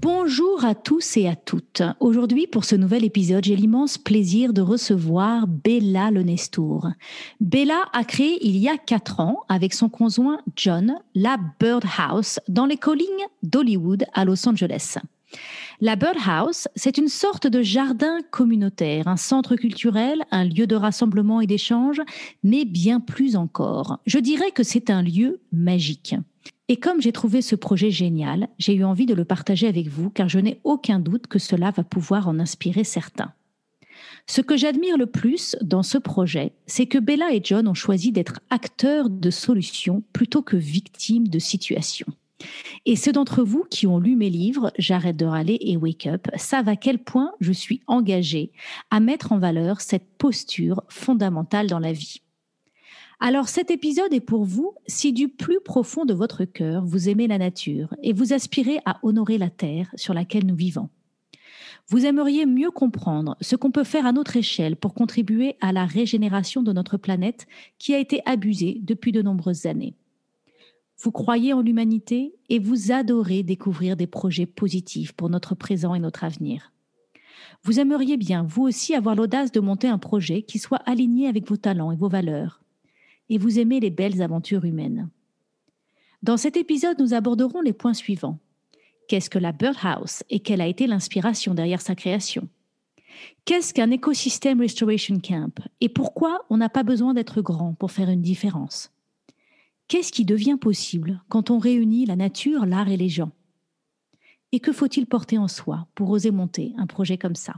Bonjour à tous et à toutes. Aujourd'hui, pour ce nouvel épisode, j'ai l'immense plaisir de recevoir Bella Lenestour. Bella a créé il y a quatre ans, avec son conjoint John, la Birdhouse dans les collines d'Hollywood à Los Angeles. La Birdhouse, c'est une sorte de jardin communautaire, un centre culturel, un lieu de rassemblement et d'échange, mais bien plus encore. Je dirais que c'est un lieu magique. Et comme j'ai trouvé ce projet génial, j'ai eu envie de le partager avec vous car je n'ai aucun doute que cela va pouvoir en inspirer certains. Ce que j'admire le plus dans ce projet, c'est que Bella et John ont choisi d'être acteurs de solutions plutôt que victimes de situations. Et ceux d'entre vous qui ont lu mes livres, J'arrête de râler et Wake Up, savent à quel point je suis engagée à mettre en valeur cette posture fondamentale dans la vie. Alors cet épisode est pour vous si du plus profond de votre cœur vous aimez la nature et vous aspirez à honorer la terre sur laquelle nous vivons. Vous aimeriez mieux comprendre ce qu'on peut faire à notre échelle pour contribuer à la régénération de notre planète qui a été abusée depuis de nombreuses années. Vous croyez en l'humanité et vous adorez découvrir des projets positifs pour notre présent et notre avenir. Vous aimeriez bien, vous aussi, avoir l'audace de monter un projet qui soit aligné avec vos talents et vos valeurs et vous aimez les belles aventures humaines. Dans cet épisode, nous aborderons les points suivants. Qu'est-ce que la Birdhouse et quelle a été l'inspiration derrière sa création? Qu'est-ce qu'un écosystème restoration camp et pourquoi on n'a pas besoin d'être grand pour faire une différence? Qu'est-ce qui devient possible quand on réunit la nature, l'art et les gens? Et que faut-il porter en soi pour oser monter un projet comme ça?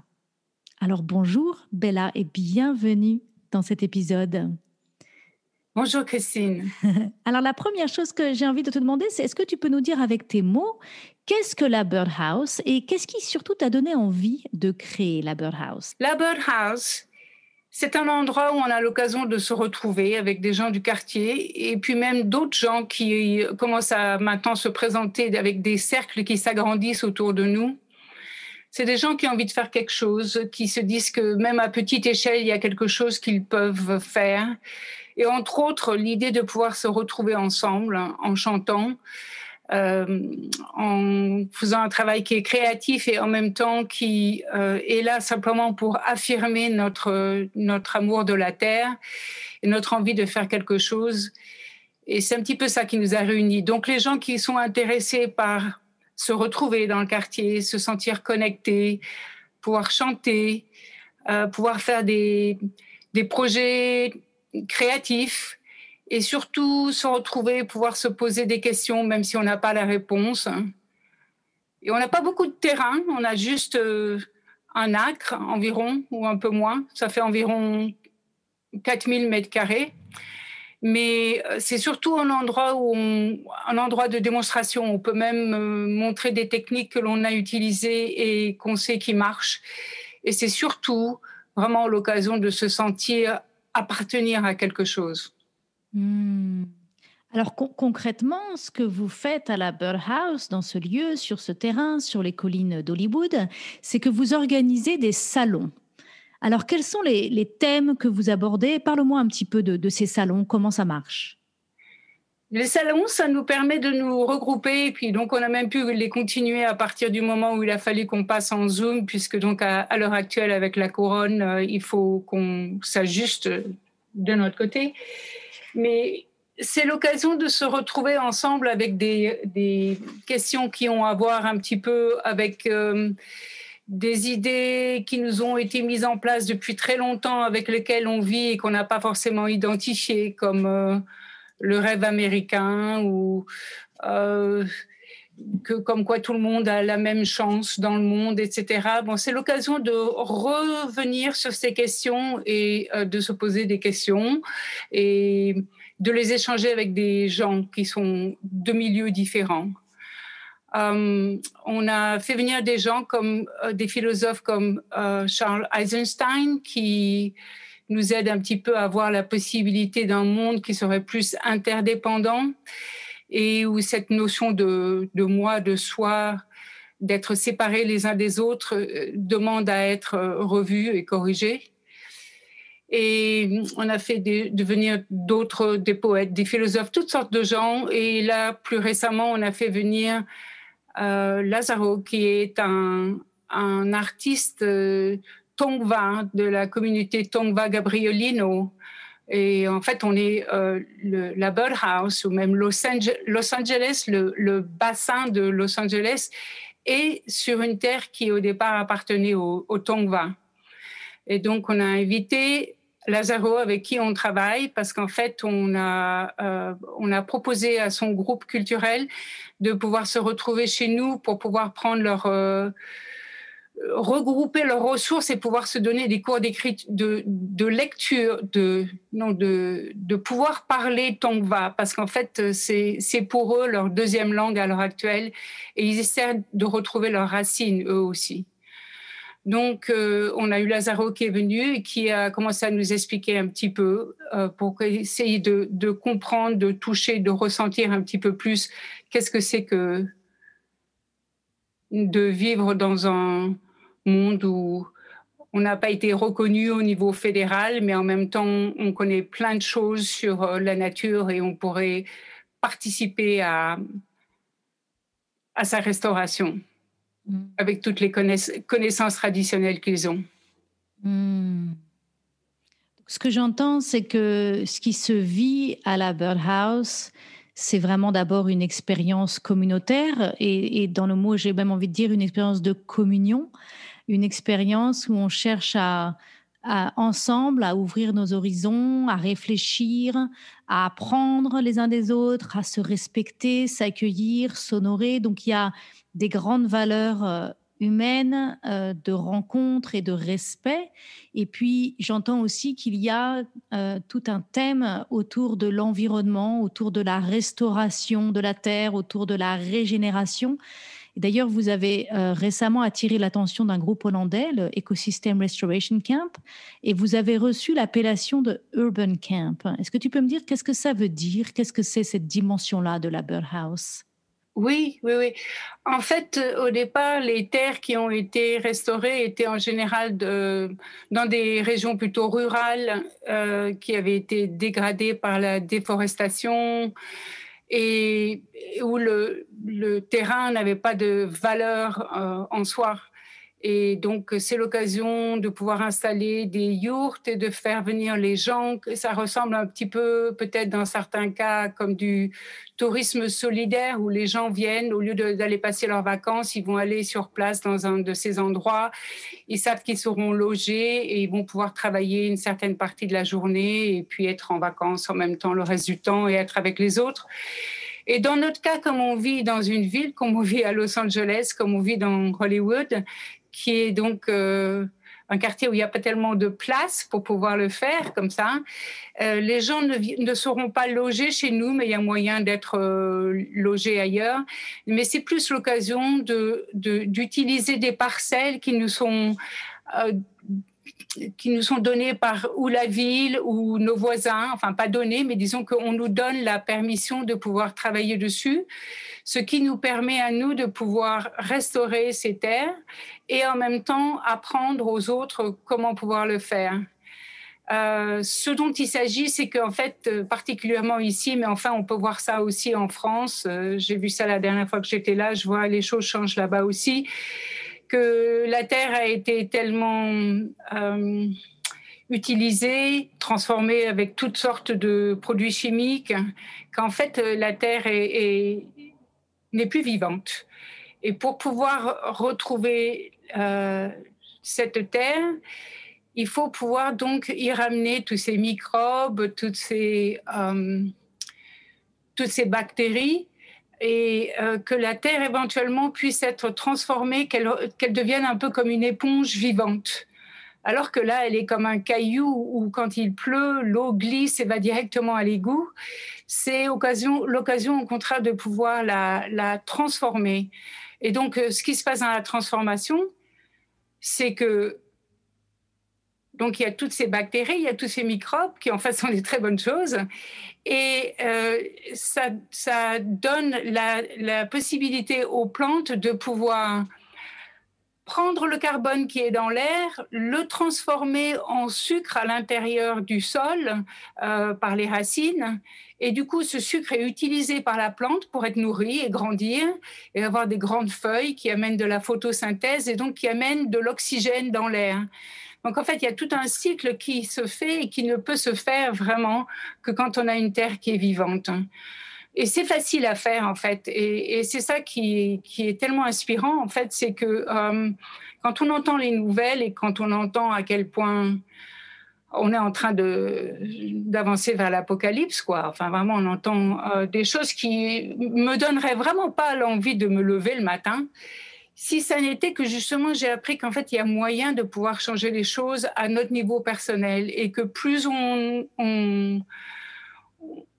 Alors bonjour Bella et bienvenue dans cet épisode. Bonjour Christine. Alors la première chose que j'ai envie de te demander, c'est est-ce que tu peux nous dire avec tes mots qu'est-ce que la Birdhouse et qu'est-ce qui surtout t'a donné envie de créer la Birdhouse? La Birdhouse, c'est un endroit où on a l'occasion de se retrouver avec des gens du quartier et puis même d'autres gens qui commencent à maintenant se présenter avec des cercles qui s'agrandissent autour de nous. C'est des gens qui ont envie de faire quelque chose, qui se disent que même à petite échelle, il y a quelque chose qu'ils peuvent faire et entre autres l'idée de pouvoir se retrouver ensemble en chantant, euh, en faisant un travail qui est créatif et en même temps qui euh, est là simplement pour affirmer notre, notre amour de la terre et notre envie de faire quelque chose. Et c'est un petit peu ça qui nous a réunis. Donc les gens qui sont intéressés par se retrouver dans le quartier, se sentir connectés, pouvoir chanter, euh, pouvoir faire des, des projets créatif et surtout se retrouver, pouvoir se poser des questions même si on n'a pas la réponse. Et on n'a pas beaucoup de terrain, on a juste euh, un acre environ ou un peu moins. Ça fait environ 4000 mètres carrés. Mais euh, c'est surtout un endroit où un endroit de démonstration. On peut même euh, montrer des techniques que l'on a utilisées et qu'on sait qui marchent. Et c'est surtout vraiment l'occasion de se sentir appartenir à quelque chose. Hmm. Alors concrètement, ce que vous faites à la Birdhouse, dans ce lieu, sur ce terrain, sur les collines d'Hollywood, c'est que vous organisez des salons. Alors quels sont les, thèmes que vous abordez? Parle-moi un petit peu de, ces salons, comment ça marche? Les salons, ça nous permet de nous regrouper et puis donc on a même pu les continuer à partir du moment où il a fallu qu'on passe en Zoom puisque donc à, l'heure actuelle avec la couronne, euh, il faut qu'on s'ajuste de notre côté. Mais c'est l'occasion de se retrouver ensemble avec des, questions qui ont à voir un petit peu avec euh, des idées qui nous ont été mises en place depuis très longtemps, avec lesquelles on vit et qu'on n'a pas forcément identifiées, comme euh, le rêve américain ou euh, que comme quoi tout le monde a la même chance dans le monde, etc. Bon, c'est l'occasion de revenir sur ces questions et euh, de se poser des questions et de les échanger avec des gens qui sont de milieux différents. on a fait venir des gens comme des philosophes comme Charles Eisenstein qui nous aident un petit peu à voir la possibilité d'un monde qui serait plus interdépendant et où cette notion de, de moi, de soi, d'être séparés les uns des autres euh, demande à être euh, revue et corrigée. Et on a fait devenir d'autres, des poètes, des philosophes, toutes sortes de gens. Et là, plus récemment, on a fait venir euh, Lazaro, qui est un, un artiste Tongva de la communauté Tongva Gabrielino. Et en fait, on est euh, le, la Birdhouse ou même Los, Angeles, le, bassin de Los Angeles et sur une terre qui au départ appartenait au, Tongva. Et donc on a invité Lazaro avec qui on travaille parce qu'en fait on a euh, on a proposé à son groupe culturel de pouvoir se retrouver chez nous pour pouvoir prendre leur euh, regrouper leurs ressources et pouvoir se donner des cours d'écriture, de, de, lecture, de, non, de, de pouvoir parler Tongva, parce qu'en fait, c'est, c'est pour eux leur deuxième langue à l'heure actuelle, et ils essaient de retrouver leurs racines, eux aussi. Donc, euh, on a eu Lazaro qui est venu et qui a commencé à nous expliquer un petit peu euh, pour essayer de, de comprendre, de toucher, de ressentir un petit peu plus qu'est-ce que c'est que de vivre dans un, monde où on n'a pas été reconnu au niveau fédéral, mais en même temps, on connaît plein de choses sur euh, la nature et on pourrait participer à, à sa restauration mm. avec toutes les connaissances traditionnelles qu'ils ont. Mm. Ce que j'entends, c'est que ce qui se vit à la Birdhouse, c'est vraiment d'abord une expérience communautaire et, et, dans le mot, j'ai même envie de dire une expérience de communion une expérience où on cherche à, ensemble à ouvrir nos horizons, à réfléchir, à apprendre les uns des autres, à se respecter, s'accueillir, s'honorer. Donc il y a des grandes valeurs euh, humaines euh, de rencontre et de respect. Et puis j'entends aussi qu'il y a euh, tout un thème autour de l'environnement, autour de la restauration de la terre, autour de la régénération. D'ailleurs, vous avez euh, récemment attiré l'attention d'un groupe hollandais, le Ecosystem Restoration Camp, et vous avez reçu l'appellation de Urban Camp. Est-ce que tu peux me dire qu'est-ce que ça veut dire? Qu'est-ce que c'est cette dimension-là de la Birdhouse oui, oui, oui. En fait, euh, au départ, les terres qui ont été restaurées étaient en général dans des régions plutôt rurales euh, qui avaient été dégradées par la déforestation et où le, le terrain n'avait pas de valeur euh, en soi. Et donc, c'est l'occasion de pouvoir installer des yourtes et de faire venir les gens. Ça ressemble un petit peu, peut-être dans certains cas, comme du tourisme solidaire où les gens viennent, au lieu d'aller passer leurs vacances, ils vont aller sur place dans un de ces endroits. Ils savent qu'ils seront logés et ils vont pouvoir travailler une certaine partie de la journée et puis être en vacances en même temps le reste du temps et être avec les autres. Et dans notre cas, comme on vit dans une ville, comme on vit à Los Angeles, comme on vit dans Hollywood, qui est donc euh, un quartier où il n'y a pas tellement de place pour pouvoir le faire comme ça. Euh, les gens ne, ne, seront pas logés chez nous, mais il y a moyen d'être euh, logés ailleurs. Mais c'est plus l'occasion d'utiliser de, des parcelles qui nous sont qui nous sont données par ou la ville ou nos voisins, enfin pas données, mais disons qu'on nous donne la permission de pouvoir travailler dessus ce qui nous permet à nous de pouvoir restaurer ces terres et en même temps apprendre aux autres comment pouvoir le faire. Euh, ce dont il s'agit, c'est qu'en fait, particulièrement ici, mais enfin, on peut voir ça aussi en France. Euh, j'ai vu ça la dernière fois que j'étais là. Je vois les choses changent là-bas aussi. Que la terre a été tellement euh, utilisée, transformée avec toutes sortes de produits chimiques, qu'en fait, la terre est, est, n'est plus vivante. Et pour pouvoir retrouver euh, cette terre, il faut pouvoir donc y ramener tous ces microbes, toutes ces, euh, toutes ces bactéries, et euh, que la terre éventuellement puisse être transformée, qu'elle devienne un peu comme une éponge vivante. alors que là, elle est comme un caillou où quand il pleut, l'eau glisse et va directement à l'égout. C'est l'occasion au contraire de pouvoir la, transformer. Et donc, euh, ce qui se passe dans la transformation, c'est que donc il y a toutes ces bactéries, il y a tous ces microbes qui en fait sont des très bonnes choses. Et euh, ça, donne la, possibilité aux plantes de pouvoir prendre le carbone qui est dans l'air, le transformer en sucre à l'intérieur du sol euh, par les racines. Et du coup, ce sucre est utilisé par la plante pour être nourri et grandir et avoir des grandes feuilles qui amènent de la photosynthèse et donc qui amènent de l'oxygène dans l'air. Donc en fait, il y a tout un cycle qui se fait et qui ne peut se faire vraiment que quand on a une terre qui est vivante. Et c'est facile à faire, en fait. Et, c'est ça qui, est tellement inspirant, en fait, c'est que euh, quand on entend les nouvelles et quand on entend à quel point on est en train d'avancer vers l'apocalypse, quoi. Enfin, vraiment, on entend euh, des choses qui me donneraient vraiment pas l'envie de me lever le matin. Si ça n'était que justement, j'ai appris qu'en fait, il y a moyen de pouvoir changer les choses à notre niveau personnel et que plus on, on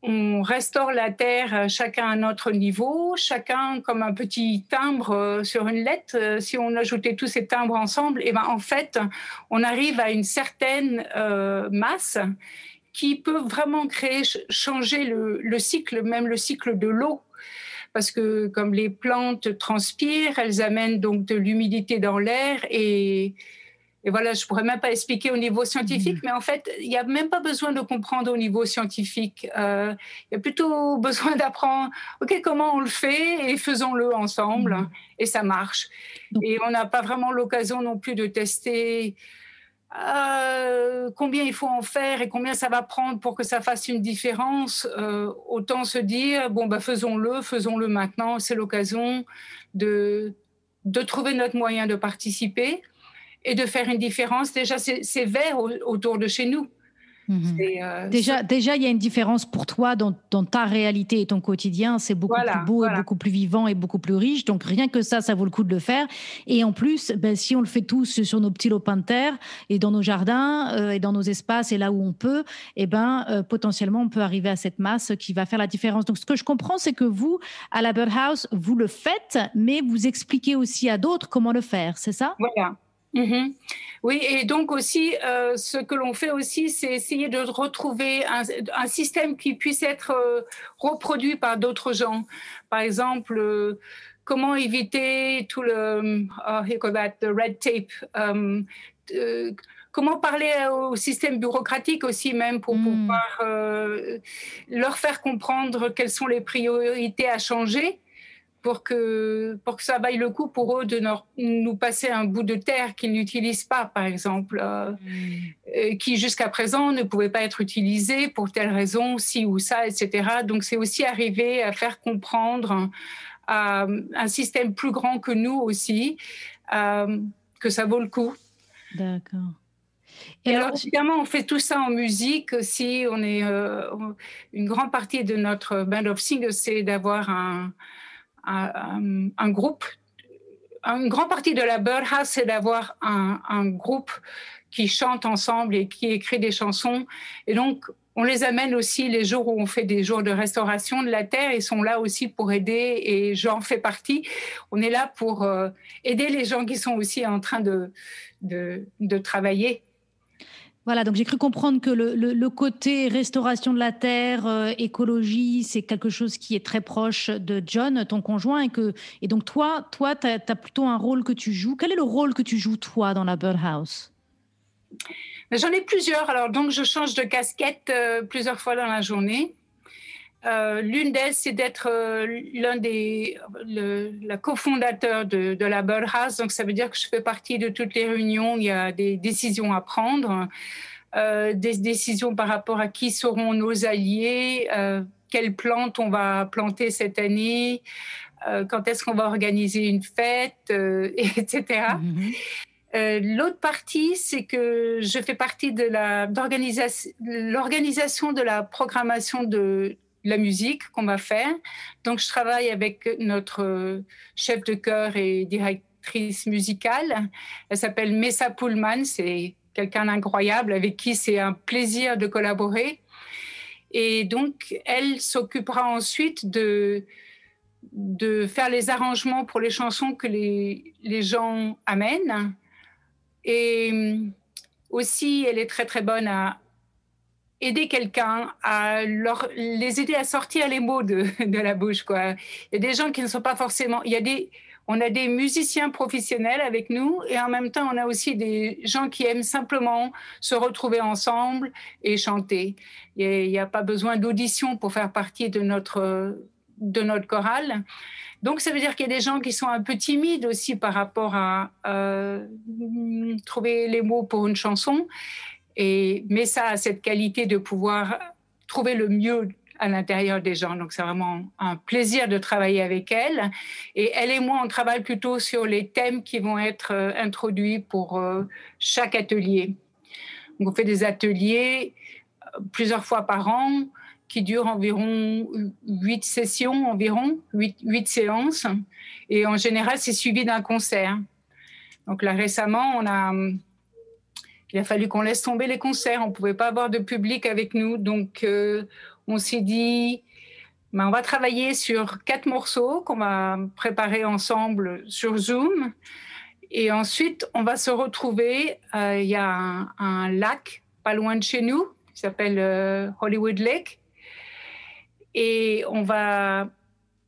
on restaure la terre euh, chacun à notre niveau, chacun comme un petit timbre euh, sur une lettre. Euh, si on ajoutait tous ces timbres ensemble, et eh ben en fait, on arrive à une certaine masse qui peut vraiment créer, changer le, le cycle, même le cycle de l'eau parce que comme les plantes transpirent, elles amènent donc de l'humidité dans l'air et, et voilà, je pourrais même pas expliquer au niveau scientifique, mmh. mais en fait, il n'y a même pas besoin de comprendre au niveau scientifique. Euh, il y a plutôt besoin d'apprendre, OK, comment on le fait et faisons-le ensemble mmh. et ça marche. Et on n'a pas vraiment l'occasion non plus de tester euh, combien il faut en faire et combien ça va prendre pour que ça fasse une différence. Euh, autant se dire, bon, bah, faisons-le, faisons-le maintenant, c'est l'occasion de, de trouver notre moyen de participer et de faire une différence. Déjà, c'est vert autour de chez nous. Mhm. Euh, déjà, déjà, il y a une différence pour toi dans, ta réalité et ton quotidien. C'est beaucoup plus beau et beaucoup plus vivant et beaucoup plus riche. Donc, rien que ça, ça vaut le coup de le faire. Et en plus, ben, si on le fait tous sur nos petits lopins de terre et dans nos jardins euh, et dans nos espaces et là où on peut, et eh ben, euh, potentiellement, on peut arriver à cette masse qui va faire la différence. Donc, ce que je comprends, c'est que vous, à la Birdhouse, vous le faites, mais vous expliquez aussi à d'autres comment le faire. C'est ça? Voilà. Mhm. Oui, et donc aussi, euh, ce que l'on fait aussi, c'est essayer de retrouver un, système qui puisse être euh, reproduit par d'autres gens. Par exemple, euh, comment éviter tout le oh, that, the red tape. Um, comment parler au système bureaucratique aussi même pour hmm. pouvoir leur faire comprendre quelles sont les priorités à changer pour que, pour que ça vaille le coup pour eux de nous passer un bout de terre qu'ils n'utilisent pas, par exemple, euh, mm. qui jusqu'à présent ne pouvait pas être utilisé pour telle raison, ci ou ça, etc. Donc c'est aussi arriver à faire comprendre à un système plus grand que nous aussi euh, que ça vaut le coup. D'accord. Et alors, évidemment, on fait tout ça en musique aussi. On est euh, une grande partie de notre band of singers, c'est d'avoir un, un, groupe. Une grande partie de la Birdhouse, c'est d'avoir un, groupe qui chante ensemble et qui écrit des chansons. Et donc, on les amène aussi les jours où on fait des jours de restauration de la terre. Ils sont là aussi pour aider et j'en fais partie. On est là pour euh, aider les gens qui sont aussi en train de, de travailler voilà, donc j'ai cru comprendre que le, côté restauration de la terre, euh, écologie, c'est quelque chose qui est très proche de John, ton conjoint, et que et donc toi, toi, tu as, plutôt un rôle que tu joues. Quel est le rôle que tu joues toi dans la Birdhouse? J'en ai plusieurs. Alors donc je change de casquette euh, plusieurs fois dans la journée. Euh, l'une d'elles, c'est d'être l'un des le, la cofondateur de, de la Birdhouse. Donc, ça veut dire que je fais partie de toutes les réunions. Il y a des décisions à prendre, euh, des décisions par rapport à qui seront nos alliés, euh, quelles plantes on va planter cette année, euh, quand est-ce qu'on va organiser une fête, euh, etc. Euh, l'autre partie, c'est que je fais partie de l'organisation de la programmation de la musique qu'on va faire. Donc, je travaille avec notre chef de chœur et directrice musicale. Elle s'appelle Messa Pullman. C'est quelqu'un d'incroyable avec qui c'est un plaisir de collaborer. Et donc, elle s'occupera ensuite de, faire les arrangements pour les chansons que les, les gens amènent. Et aussi, elle est très très bonne à aider quelqu'un, à leur, les aider à sortir les mots de, de la bouche. Quoi. Il y a des gens qui ne sont pas forcément... Il y a des, on a des musiciens professionnels avec nous et en même temps, on a aussi des gens qui aiment simplement se retrouver ensemble et chanter. Il n'y a, pas besoin d'audition pour faire partie de notre, de notre chorale. Donc, ça veut dire qu'il y a des gens qui sont un peu timides aussi par rapport à euh, trouver les mots pour une chanson. Et, mais ça a cette qualité de pouvoir trouver le mieux à l'intérieur des gens. Donc, c'est vraiment un plaisir de travailler avec elle. Et elle et moi, on travaille plutôt sur les thèmes qui vont être euh, introduits pour euh, chaque atelier. Donc, on fait des ateliers euh, plusieurs fois par an qui durent environ huit sessions, environ huit, séances. Et en général, c'est suivi d'un concert. Donc là, récemment, on a, il a fallu qu'on laisse tomber les concerts. On ne pouvait pas avoir de public avec nous. Donc, on s'est dit, ben, on va travailler sur quatre morceaux qu'on va préparer ensemble sur Zoom. Et ensuite, on va se retrouver. Euh, il y a un, lac pas loin de chez nous qui s'appelle euh, Hollywood Lake. Et on va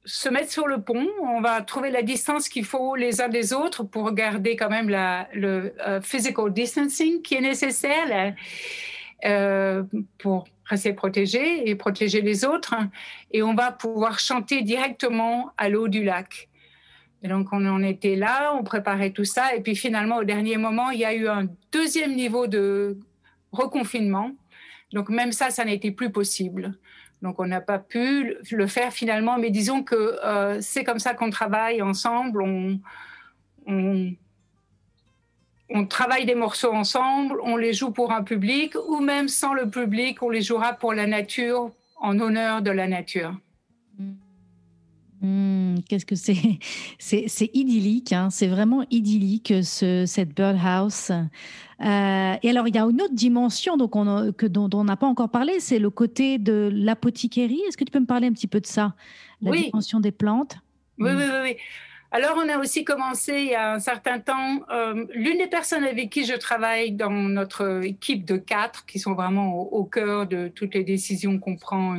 se mettre sur le pont, on va trouver la distance qu'il faut les uns des autres pour garder quand même le euh, physical distancing qui est nécessaire pour rester protégé et protéger les autres. Et on va pouvoir chanter directement à l'eau du lac. Et donc, on en était là, on préparait tout ça. Et puis finalement, au dernier moment, il y a eu un deuxième niveau de reconfinement. Donc, même ça, ça n'était plus possible. Donc, on n'a pas pu le faire finalement. Mais disons que euh, c'est comme ça qu'on travaille ensemble. On, travaille des morceaux ensemble, on les joue pour un public, ou même sans le public, on les jouera pour la nature, en honneur de la nature. Hmm, qu'est-ce que c'est? C'est idyllique, hein. c'est vraiment idyllique ce, cette birdhouse. Euh, et alors, il y a une autre dimension donc on que, dont, on n'a pas encore parlé, c'est le côté de l'apothicarie. Est-ce que tu peux me parler un petit peu de ça? La dimension des plantes? Oui, oui, oui, oui. Alors, on a aussi commencé il y a un certain temps, euh, l'une des personnes avec qui je travaille dans notre équipe de quatre, qui sont vraiment au, cœur de toutes les décisions qu'on prend,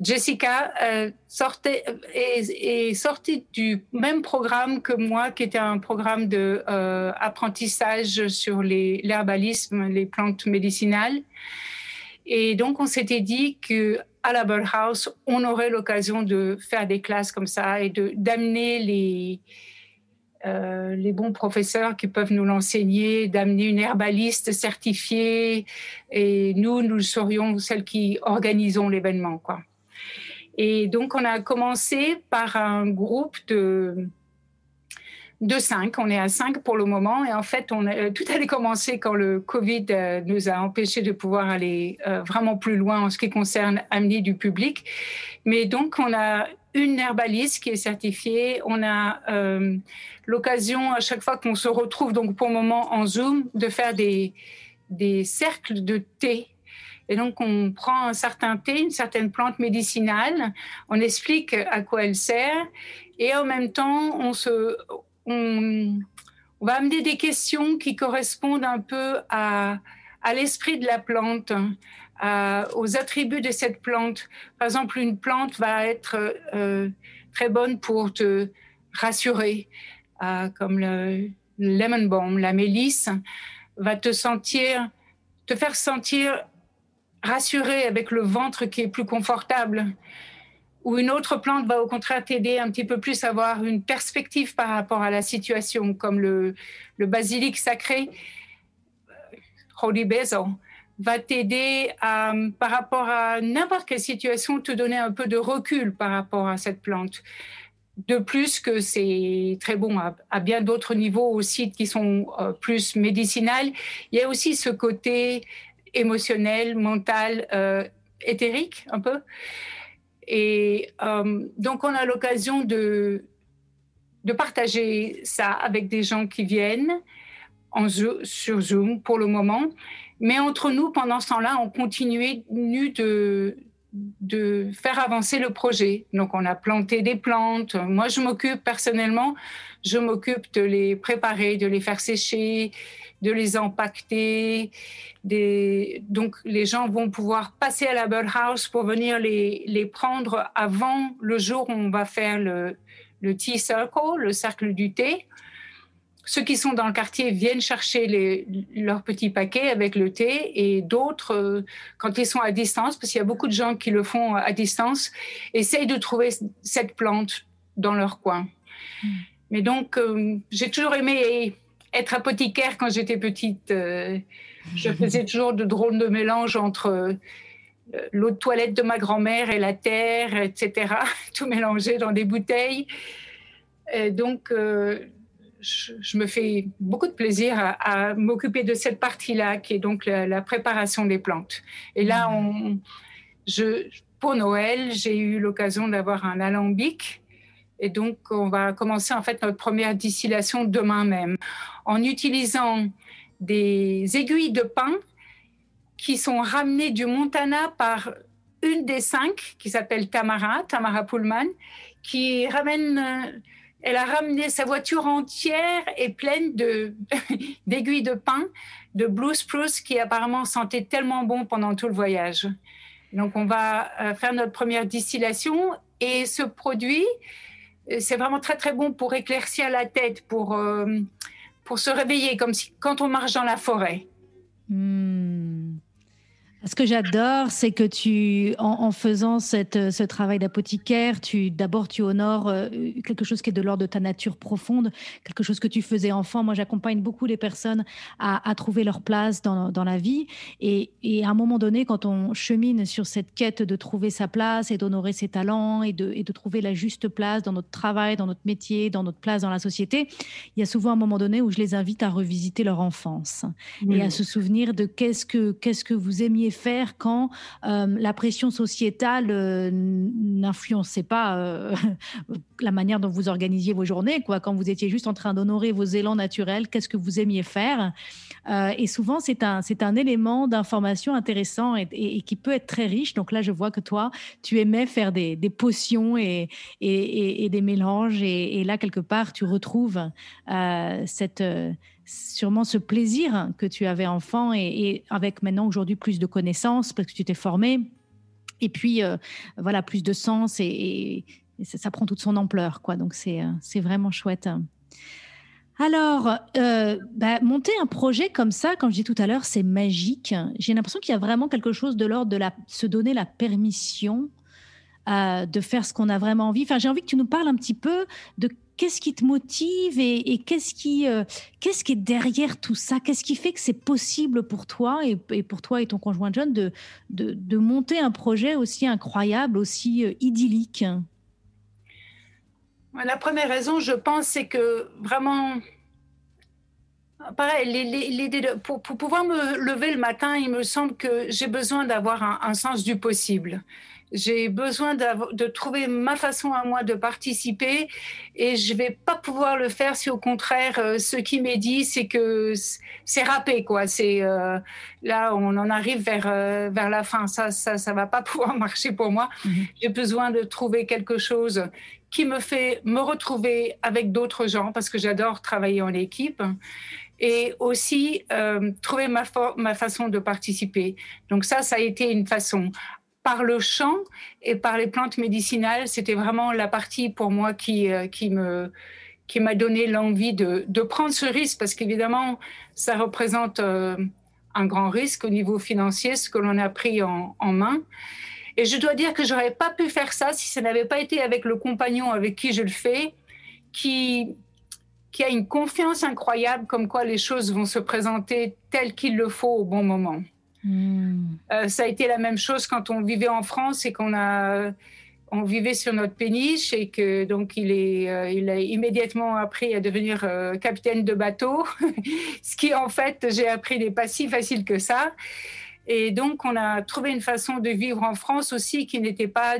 Jessica euh, sortait, est, sortie du même programme que moi, qui était un programme de euh, apprentissage sur l'herbalisme, les plantes médicinales. Et donc, on s'était dit que à la House, on aurait l'occasion de faire des classes comme ça et d'amener les, euh, les bons professeurs qui peuvent nous l'enseigner, d'amener une herbaliste certifiée et nous, nous serions celles qui organisons l'événement. quoi. Et donc, on a commencé par un groupe de de 5. On est à 5 pour le moment. Et en fait, on a, tout allait commencer quand le Covid euh, nous a empêchés de pouvoir aller euh, vraiment plus loin en ce qui concerne amener du public. Mais donc, on a une herbaliste qui est certifiée. On a euh, l'occasion, à chaque fois qu'on se retrouve, donc pour le moment en Zoom, de faire des, des cercles de thé et donc, on prend un certain thé, une certaine plante médicinale, on explique à quoi elle sert, et en même temps, on se, on, va amener des questions qui correspondent un peu à, l'esprit de la plante, aux attributs de cette plante. Par exemple, une plante va être euh, très bonne pour te rassurer, euh, comme le lemon balm, la mélisse, va te faire sentir rassuré avec le ventre qui est plus confortable ou une autre plante va au contraire t'aider un petit peu plus à avoir une perspective par rapport à la situation, comme le, basilic sacré, Holy Basil, va t'aider par rapport à n'importe quelle situation, te donner un peu de recul par rapport à cette plante. De plus que c'est très bon à, bien d'autres niveaux aussi qui sont euh, plus médicinales, il y a aussi ce côté émotionnel, mental, euh, éthérique un peu. Et euh, donc, on a l'occasion de, partager ça avec des gens qui viennent. en, sur Zoom pour le moment. Mais entre nous, pendant ce temps-là, on continuait de, de faire avancer le projet. Donc, on a planté des plantes. Moi, je m'occupe personnellement, je m'occupe de les préparer, de les faire sécher, de les empaqueter. Des... Donc, les gens vont pouvoir passer à la birdhouse pour venir les, les prendre avant le jour où on va faire le, le tea circle, le cercle du thé. Ceux qui sont dans le quartier viennent chercher les, leurs petits paquets avec le thé et d'autres, euh, quand ils sont à distance, parce qu'il y a beaucoup de gens qui le font à distance, essayent de trouver cette plante dans leur coin. Hmm. Mais donc, euh, j'ai toujours aimé être apothicaire quand j'étais petite. Euh, je faisais toujours de drôles de mélanges entre l'eau de toilette de ma grand-mère et la terre, etc. Tout mélangé dans des bouteilles. Et donc, je, me fais beaucoup de plaisir à, m'occuper de cette partie-là, qui est donc la, préparation des plantes. Et là, on, je, pour Noël, j'ai eu l'occasion d'avoir un alambic. Et donc, on va commencer en fait notre première distillation demain même en utilisant des aiguilles de pin qui sont ramenées du Montana par une des cinq qui s'appelle Tamara, Tamara Pullman, qui ramène elle a ramené sa voiture entière et pleine de d'aiguilles de pin, de blue spruce qui apparemment sentait tellement bon pendant tout le voyage. Donc on va euh, faire notre première distillation et ce produit, euh, c'est vraiment très très bon pour éclaircir la tête, pour euh, pour se réveiller comme si quand on marche dans la forêt. Hmm. Ce que j'adore, c'est que tu, en, faisant cette, ce travail d'apothicaire, tu d'abord tu honores euh, quelque chose qui est de l'ordre de ta nature profonde, quelque chose que tu faisais enfant. Moi, j'accompagne beaucoup les personnes à, à, trouver leur place dans, dans la vie. Et, et, à un moment donné, quand on chemine sur cette quête de trouver sa place et d'honorer ses talents et de, et de trouver la juste place dans notre travail, dans notre métier, dans notre place dans la société, il y a souvent un moment donné où je les invite à revisiter leur enfance et à se souvenir de qu'est-ce que qu'est-ce que vous aimiez faire quand euh, la pression sociétale euh, n'influençait pas euh, la manière dont vous organisiez vos journées, quoi, quand vous étiez juste en train d'honorer vos élans naturels, qu'est-ce que vous aimiez faire? et souvent, c'est un, c'est un élément d'information intéressant et, qui peut être très riche. Donc là, je vois que toi, tu aimais faire des, potions et, des mélanges. Et, là, quelque part, tu retrouves cette sûrement ce plaisir que tu avais enfant et, avec maintenant aujourd'hui plus de connaissances parce que tu t'es formé et puis euh, voilà plus de sens et, ça, prend toute son ampleur quoi donc c'est euh, c'est vraiment chouette. Alors, euh, bah, monter un projet comme ça, comme je dis tout à l'heure, c'est magique. J'ai l'impression qu'il y a vraiment quelque chose de l'ordre de se donner la permission de faire ce qu'on a vraiment envie. Enfin, j'ai envie que tu nous parles un petit peu de qu'est-ce qui te motive et, qu'est-ce qui, euh, qu'est-ce qui est derrière tout ça? Qu'est-ce qui fait que c'est possible pour toi et, pour toi et ton conjoint John de, de, monter un projet aussi incroyable, aussi euh, idyllique? La première raison, je pense, c'est que vraiment, pareil, de, pour, pouvoir me lever le matin, il me semble que j'ai besoin d'avoir un, sens du possible. J'ai besoin de trouver ma façon à moi de participer et je vais pas pouvoir le faire si au contraire euh, ce qui m'est dit c'est que c'est râpé quoi. C'est euh, là on en arrive vers euh, vers la fin. Ça ça ça va pas pouvoir marcher pour moi. Mhm. J'ai besoin de trouver quelque chose qui me fait me retrouver avec d'autres gens parce que j'adore travailler en équipe et aussi euh, trouver ma, ma façon de participer. Donc ça, ça a été une façon par le chant et par les plantes médicinales, c'était vraiment la partie pour moi qui, euh, qui me qui m'a donné l'envie de, de, prendre ce risque parce qu'évidemment, ça représente euh, un grand risque au niveau financier, ce que l'on a pris en, en, main. Et je dois dire que j'aurais pas pu faire ça si ça n'avait pas été avec le compagnon avec qui je le fais, qui, qui a une confiance incroyable comme quoi les choses vont se présenter telles qu'il le faut au bon moment. Hmm. Euh, ça a été la même chose quand on vivait en France et qu'on a on vivait sur notre péniche et que donc il est euh, il a immédiatement appris à devenir euh, capitaine de bateau ce qui en fait j'ai appris n'est pas si facile que ça et donc on a trouvé une façon de vivre en France aussi qui n'était pas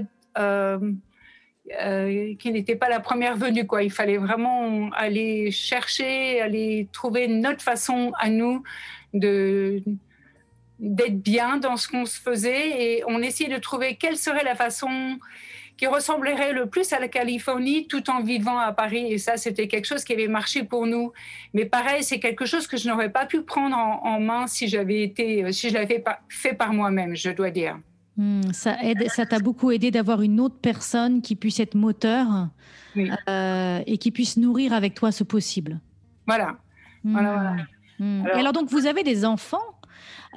euh, qui n'était pas la première venue. Quoi. Il fallait vraiment aller chercher, aller trouver notre façon à nous de d'être bien dans ce qu'on se faisait et on essayait de trouver quelle serait la façon qui ressemblerait le plus à la Californie tout en vivant à Paris. Et ça, c'était quelque chose qui avait marché pour nous. Mais pareil, c'est quelque chose que je n'aurais pas pu prendre en, main si j'avais été, si je l'avais fait par moi-même, je dois dire. Hmm, ça aide, ça t'a beaucoup aidé d'avoir une autre personne qui puisse être moteur euh, et qui puisse nourrir avec toi ce possible. Voilà. Hmm. voilà, hmm. alors, donc, vous avez des enfants?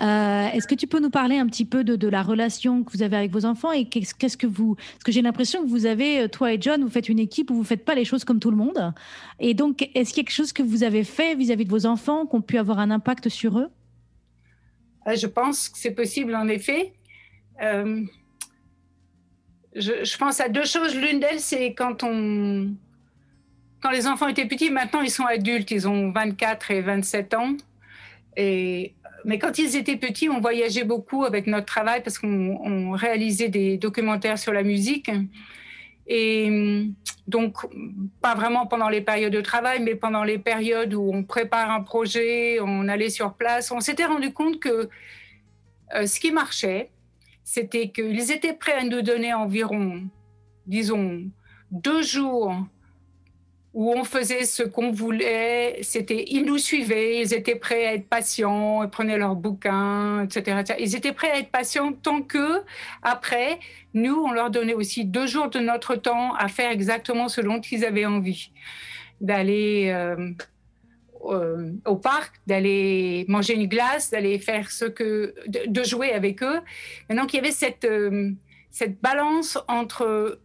Euh, Est-ce que tu peux nous parler un petit peu de, la relation que vous avez avec vos enfants et qu'est-ce que vous Parce que j'ai l'impression que vous avez, euh, toi et John, vous faites une équipe où vous faites pas les choses comme tout le monde. Et donc, est-ce quelque chose que vous avez fait vis-à-vis de vos enfants qui ont pu avoir un impact sur eux? Je pense que c'est possible en effet. Euh, je, pense à deux choses. L'une d'elles, c'est quand on, quand les enfants étaient petits. Maintenant, ils sont adultes. Ils ont 24 et 27 ans. Et mais quand ils étaient petits, on voyageait beaucoup avec notre travail parce qu'on réalisait des documentaires sur la musique. Et donc, pas vraiment pendant les périodes de travail, mais pendant les périodes où on prépare un projet, on allait sur place, on s'était rendu compte que euh, ce qui marchait, c'était qu'ils étaient prêts à nous donner environ, disons, deux jours où on faisait ce qu'on voulait. C'était, ils nous suivaient, ils étaient prêts à être patients, ils prenaient leurs bouquins, etc., Ils étaient prêts à être patients tant que, après, nous, on leur donnait aussi deux jours de notre temps à faire exactement ce dont ils avaient envie, d'aller euh, euh, au parc, d'aller manger une glace, d'aller faire ce que, de, jouer avec eux. Et donc, il y avait cette euh, cette balance entre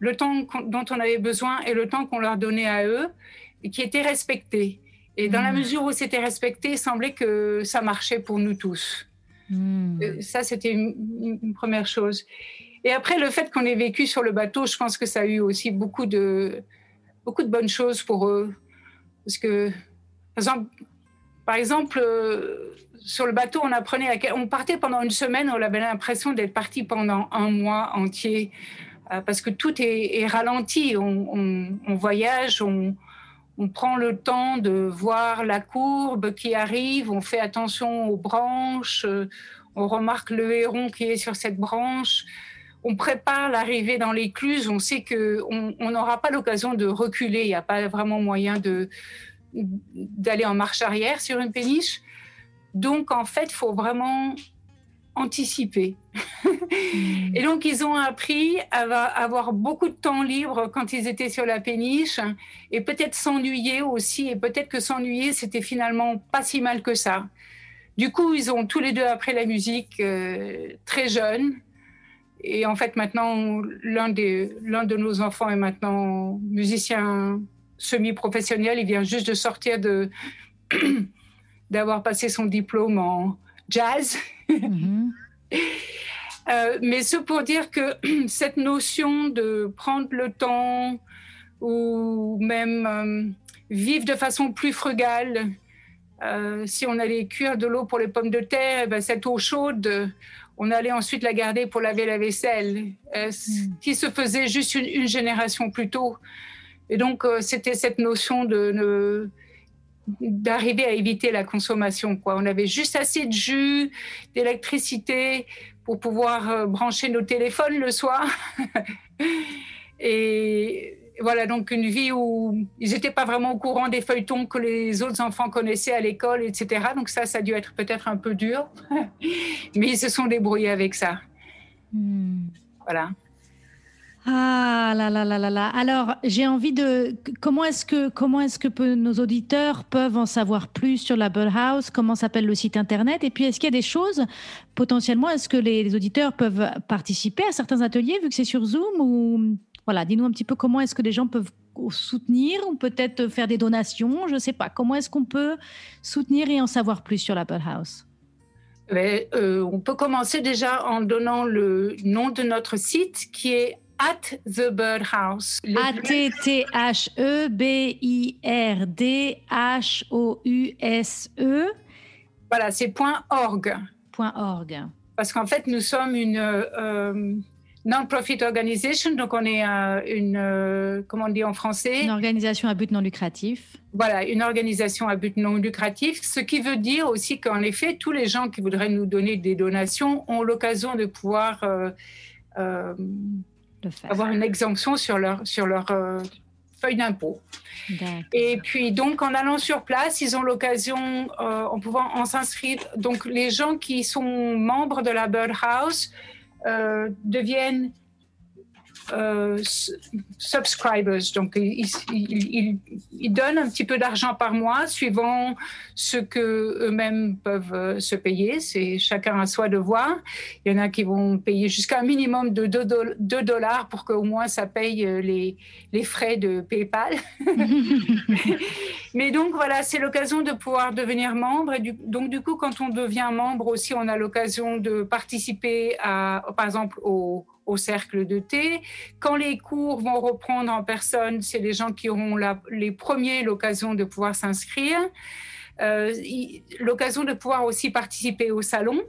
le temps dont on avait besoin et le temps qu'on leur donnait à eux, qui était respecté. Et dans la hmm. mesure où c'était respecté, il semblait que ça marchait pour nous tous. Hmm. Euh, ça, c'était une, première chose. Et après, le fait qu'on ait vécu sur le bateau, je pense que ça a eu aussi beaucoup de, beaucoup de bonnes choses pour eux. Parce que, par exemple, par exemple euh, sur le bateau, on apprenait à, on partait pendant une semaine, on avait l'impression d'être parti pendant un mois entier. Euh, parce que tout est, ralenti. On, voyage, on, prend le temps de voir la courbe qui arrive, on fait attention aux branches, euh, on remarque le héron qui est sur cette branche. On prépare l'arrivée dans l'écluse, on sait qu'on n'aura pas l'occasion de reculer, il n'y a pas vraiment moyen d'aller en marche arrière sur une péniche. Donc en fait, il faut vraiment anticiper. Hmm. et donc, ils ont appris à avoir beaucoup de temps libre quand ils étaient sur la péniche et peut-être s'ennuyer aussi. Et peut-être que s'ennuyer, c'était finalement pas si mal que ça. Du coup, ils ont tous les deux appris la musique euh, très jeunes. Et en fait, maintenant, l'un de nos enfants est maintenant musicien semi-professionnel. Il vient juste de sortir de d'avoir passé son diplôme en jazz. Mhm. Euh, mais ce pour dire que cette notion de prendre le temps ou même euh, vivre de façon plus frugale, euh, si on allait cuire de l'eau pour les pommes de terre, eh ben, cette eau chaude, on allait ensuite la garder pour laver la vaisselle, ce mhm. qui se faisait juste une, génération plus tôt. Et donc, c'était cette notion de, d'arriver à éviter la consommation. Quoi. On avait juste assez de jus, d'électricité pour pouvoir euh, brancher nos téléphones le soir. et voilà, donc une vie où ils n'étaient pas vraiment au courant des feuilletons que les autres enfants connaissaient à l'école, etc. Donc ça, ça a dû être peut-être un peu dur, mais ils se sont débrouillés avec ça. Hmm. Voilà. Ah là là là là là. Alors, j'ai envie de comment est-ce que comment est-ce que nos auditeurs peuvent en savoir plus sur la House? Comment s'appelle le site internet? Et puis, est-ce qu'il y a des choses potentiellement Est-ce que les, auditeurs peuvent participer à certains ateliers vu que c'est sur Zoom? Ou voilà Dis-nous un petit peu comment est-ce que les gens peuvent soutenir ou peut-être faire des donations. Je ne sais pas. Comment est-ce qu'on peut soutenir et en savoir plus sur la House? Euh, on peut commencer déjà en donnant le nom de notre site qui est at the birdhouse. A-T-T-H-E-B-I-R-D-H-O-U-S-E. Voilà, c'est point .org. .org. Parce qu'en fait, nous sommes une, euh, non-profit organization, donc on est une, comment on dit en français? Une organisation à but non lucratif. Voilà, une organisation à but non lucratif, ce qui veut dire aussi qu'en effet, tous les gens qui voudraient nous donner des donations ont l'occasion de pouvoir avoir une exemption sur leur, sur leur feuille d'impôt. Et puis donc en allant sur place, ils ont l'occasion, euh, en pouvant en s'inscrire. Donc les gens qui sont membres de la Birdhouse euh, deviennent euh, subscribers. Donc, ils, donnent un petit peu d'argent par mois suivant ce que eux-mêmes peuvent euh, se payer. C'est chacun à soi de voir. Il y en a qui vont payer jusqu'à un minimum de 2 dollars pour qu'au moins ça paye euh, les, les frais de PayPal. Mais donc, voilà, c'est l'occasion de pouvoir devenir membre. Et donc, du coup, quand on devient membre aussi, on a l'occasion de participer à, par exemple, au au cercle de thé. Quand les cours vont reprendre en personne, c'est les gens qui auront les premiers l'occasion de pouvoir s'inscrire, euh, l'occasion de pouvoir aussi participer au salon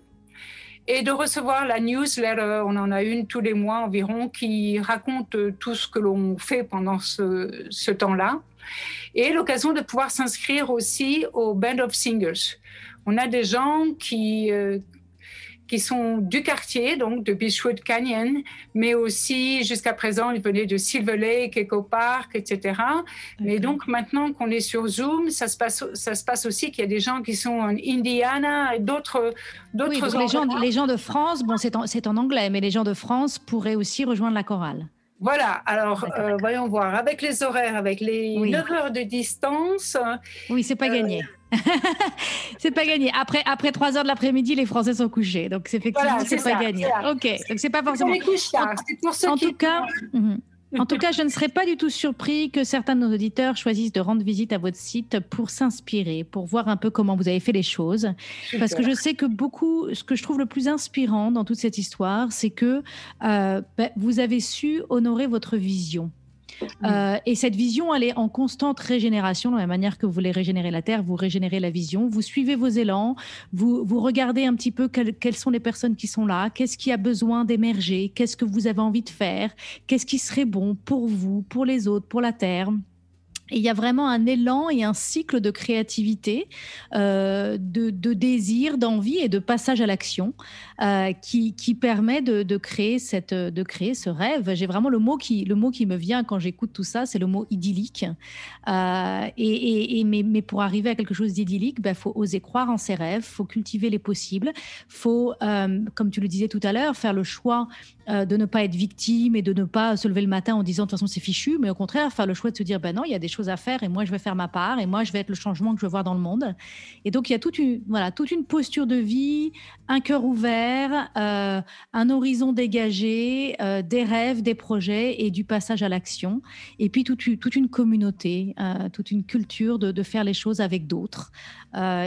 et de recevoir la newsletter. On en a une tous les mois environ qui raconte tout ce que l'on fait pendant ce, temps-là. Et l'occasion de pouvoir s'inscrire aussi au Band of Singers. On a des gens qui, euh, qui sont du quartier, donc de Beechwood Canyon, mais aussi jusqu'à présent, ils venaient de Silver Lake, Echo Park, etc. Mais donc maintenant qu'on est sur Zoom, ça se passe, ça se passe aussi qu'il y a des gens qui sont en Indiana et d'autres, d'autres. Oui, les gens, les gens de France, bon, c'est en, c'est en anglais, mais les gens de France pourraient aussi rejoindre la chorale. Voilà, alors euh, voyons voir. Avec les horaires, avec les 9 heures de distance. Oui, c'est pas euh, gagné. c'est pas gagné. Après, après 3 heures de l'après-midi, les Français sont couchés. Donc, c'est effectivement, c'est pas gagné. Ok, donc c'est pas forcément. En, en tout cas. Mhm. En tout cas, je ne serais pas du tout surpris que certains de nos auditeurs choisissent de rendre visite à votre site pour s'inspirer, pour voir un peu comment vous avez fait les choses. Parce que je sais que beaucoup, ce que je trouve le plus inspirant dans toute cette histoire, c'est que euh, ben, vous avez su honorer votre vision. Euh, et cette vision, elle est en constante régénération. De la manière que vous voulez régénérer la Terre, vous régénérez la vision. Vous suivez vos élans. Vous, vous regardez un petit peu quelles sont les personnes qui sont là. Qu'est-ce qui a besoin d'émerger Qu'est-ce que vous avez envie de faire Qu'est-ce qui serait bon pour vous, pour les autres, pour la Terre il y a vraiment un élan et un cycle de créativité, euh, de, désir, d'envie et de passage à l'action euh, qui, permet de, créer ce rêve. J'ai vraiment le mot qui, me vient quand j'écoute tout ça, c'est le mot idyllique. Euh, et, mais, pour arriver à quelque chose d'idyllique, il ben, faut oser croire en ses rêves, faut cultiver les possibles, faut, comme tu le disais tout à l'heure, faire le choix de ne pas être victime et de ne pas se lever le matin en disant de toute façon c'est fichu, mais au contraire faire le choix de se dire ben non, il y a des choses à faire et moi je vais faire ma part et moi je vais être le changement que je veux voir dans le monde. Et donc il y a toute une, voilà, toute une posture de vie, un cœur ouvert, euh, un horizon dégagé, euh, des rêves, des projets et du passage à l'action. Et puis toute, toute une communauté, euh, toute une culture de, de, faire les choses avec d'autres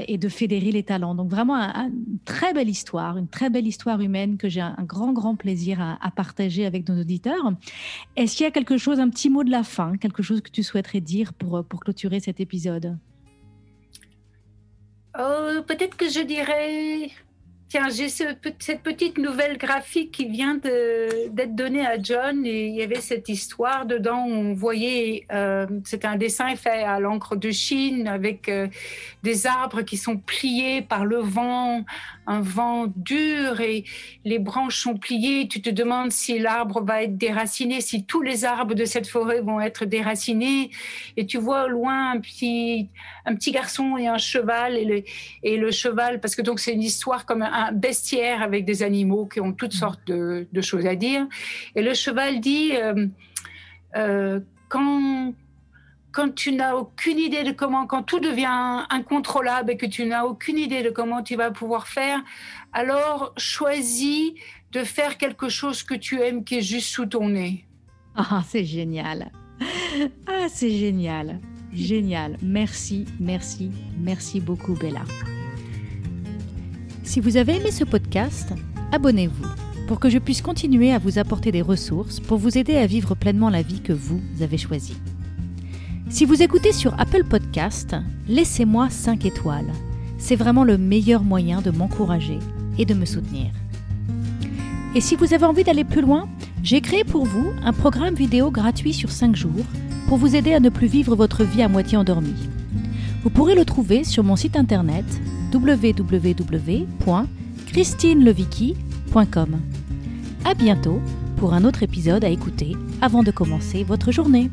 et de fédérer les talents. Donc vraiment une très belle histoire, une très belle histoire humaine que j'ai un, grand, grand plaisir à, à partager avec nos auditeurs. Est-ce qu'il y a quelque chose, un petit mot de la fin, quelque chose que tu souhaiterais dire pour, pour clôturer cet épisode? Oh, Peut-être que je dirais Tiens, j'ai cette petite nouvelle graphique qui vient d'être donnée à John et il y avait cette histoire dedans où on voyait, euh, c'est un dessin fait à l'encre de Chine avec euh, des arbres qui sont pliés par le vent, un vent dur et les branches sont pliées. Tu te demandes si l'arbre va être déraciné, si tous les arbres de cette forêt vont être déracinés et tu vois au loin un petit, un petit garçon et un cheval et le, et le cheval, parce que donc c'est une histoire comme un bestiaire avec des animaux qui ont toutes sortes de, choses à dire. Et le cheval dit, euh, euh, quand, quand tu n'as aucune idée de comment, quand tout devient incontrôlable et que tu n'as aucune idée de comment tu vas pouvoir faire, alors choisis de faire quelque chose que tu aimes qui est juste sous ton nez. Ah, c'est génial. Ah, c'est génial. Génial. Merci, merci, merci beaucoup, Bella. Si vous avez aimé ce podcast, abonnez-vous pour que je puisse continuer à vous apporter des ressources pour vous aider à vivre pleinement la vie que vous avez choisie. Si vous écoutez sur Apple Podcast, laissez-moi 5 étoiles. C'est vraiment le meilleur moyen de m'encourager et de me soutenir. Et si vous avez envie d'aller plus loin, J'ai créé pour vous un programme vidéo gratuit sur 5 jours pour vous aider à ne plus vivre votre vie à moitié endormie. Vous pourrez le trouver sur mon site internet www.christinelevicki.com. À bientôt pour un autre épisode à écouter avant de commencer votre journée.